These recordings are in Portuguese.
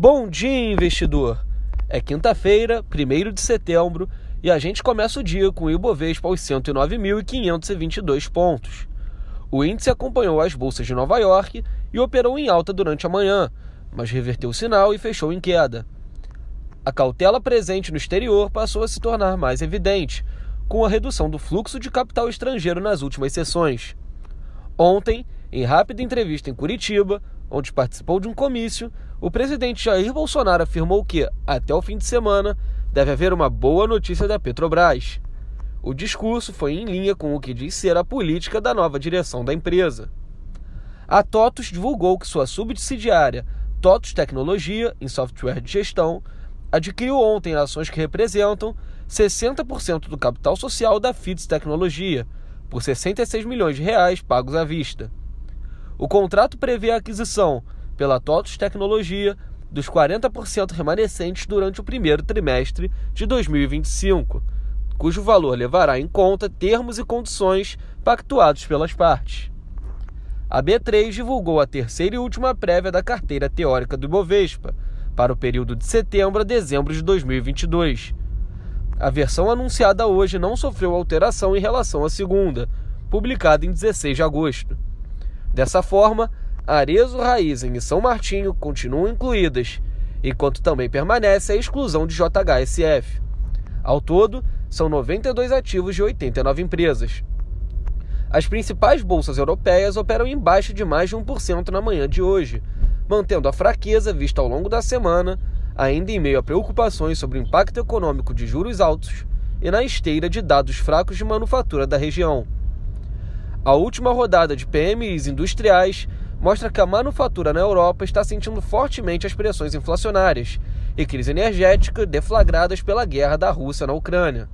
Bom dia, investidor! É quinta-feira, 1 de setembro, e a gente começa o dia com o Ibovespa aos 109.522 pontos. O índice acompanhou as bolsas de Nova York e operou em alta durante a manhã, mas reverteu o sinal e fechou em queda. A cautela presente no exterior passou a se tornar mais evidente, com a redução do fluxo de capital estrangeiro nas últimas sessões. Ontem, em rápida entrevista em Curitiba, onde participou de um comício, o presidente Jair Bolsonaro afirmou que, até o fim de semana, deve haver uma boa notícia da Petrobras. O discurso foi em linha com o que diz ser a política da nova direção da empresa. A TOTUS divulgou que sua subsidiária, TOTUS Tecnologia, em software de gestão, adquiriu ontem ações que representam 60% do capital social da FITS Tecnologia, por 66 milhões de reais pagos à vista. O contrato prevê a aquisição, pela TOTUS Tecnologia, dos 40% remanescentes durante o primeiro trimestre de 2025, cujo valor levará em conta termos e condições pactuados pelas partes. A B3 divulgou a terceira e última prévia da carteira teórica do Ibovespa para o período de setembro a dezembro de 2022. A versão anunciada hoje não sofreu alteração em relação à segunda, publicada em 16 de agosto. Dessa forma, Arezo, Raizen e São Martinho continuam incluídas, enquanto também permanece a exclusão de JHSF. Ao todo, são 92 ativos de 89 empresas. As principais bolsas europeias operam em baixa de mais de 1% na manhã de hoje, mantendo a fraqueza vista ao longo da semana, ainda em meio a preocupações sobre o impacto econômico de juros altos e na esteira de dados fracos de manufatura da região. A última rodada de PMIs industriais mostra que a manufatura na Europa está sentindo fortemente as pressões inflacionárias e crise energética deflagradas pela guerra da Rússia na Ucrânia.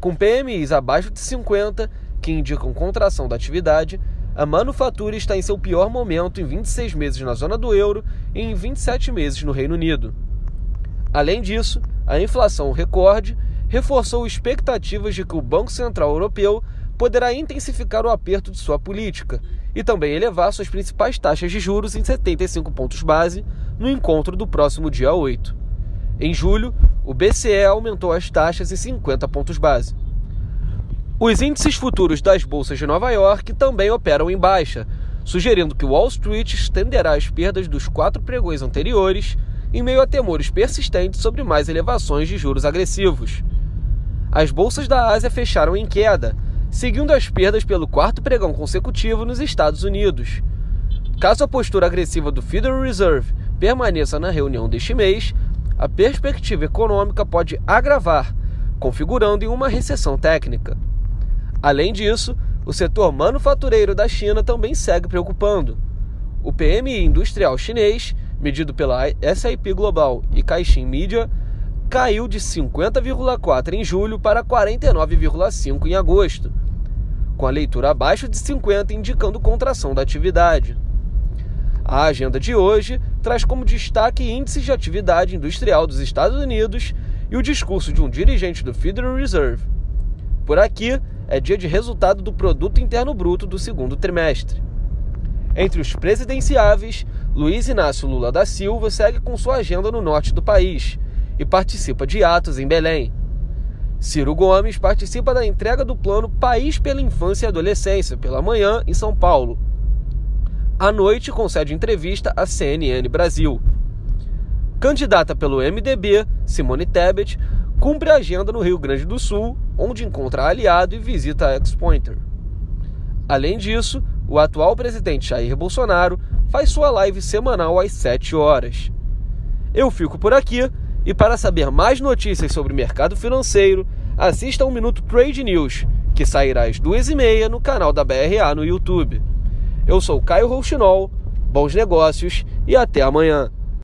Com PMIs abaixo de 50, que indicam contração da atividade, a manufatura está em seu pior momento em 26 meses na zona do euro e em 27 meses no Reino Unido. Além disso, a inflação recorde reforçou expectativas de que o Banco Central Europeu poderá intensificar o aperto de sua política e também elevar suas principais taxas de juros em 75 pontos base no encontro do próximo dia 8. Em julho, o BCE aumentou as taxas em 50 pontos base. Os índices futuros das bolsas de Nova York também operam em baixa, sugerindo que Wall Street estenderá as perdas dos quatro pregões anteriores em meio a temores persistentes sobre mais elevações de juros agressivos. As bolsas da Ásia fecharam em queda, seguindo as perdas pelo quarto pregão consecutivo nos Estados Unidos. Caso a postura agressiva do Federal Reserve permaneça na reunião deste mês, a perspectiva econômica pode agravar, configurando em uma recessão técnica. Além disso, o setor manufatureiro da China também segue preocupando. O PMI industrial chinês, medido pela SIP Global e Caixin Media, caiu de 50,4 em julho para 49,5 em agosto, com a leitura abaixo de 50 indicando contração da atividade. A agenda de hoje traz como destaque índices de atividade industrial dos Estados Unidos e o discurso de um dirigente do Federal Reserve. Por aqui, é dia de resultado do Produto Interno Bruto do segundo trimestre. Entre os presidenciáveis, Luiz Inácio Lula da Silva segue com sua agenda no norte do país e participa de atos em Belém. Ciro Gomes participa da entrega do plano País pela Infância e Adolescência, pela manhã, em São Paulo. À noite, concede entrevista à CNN Brasil. Candidata pelo MDB, Simone Tebet, cumpre a agenda no Rio Grande do Sul, onde encontra aliado e visita a ex-pointer. Além disso, o atual presidente Jair Bolsonaro faz sua live semanal às 7 horas. Eu fico por aqui e para saber mais notícias sobre o mercado financeiro, assista ao Minuto Trade News, que sairá às duas e meia no canal da BRA no YouTube. Eu sou Caio Rouxinol, bons negócios e até amanhã.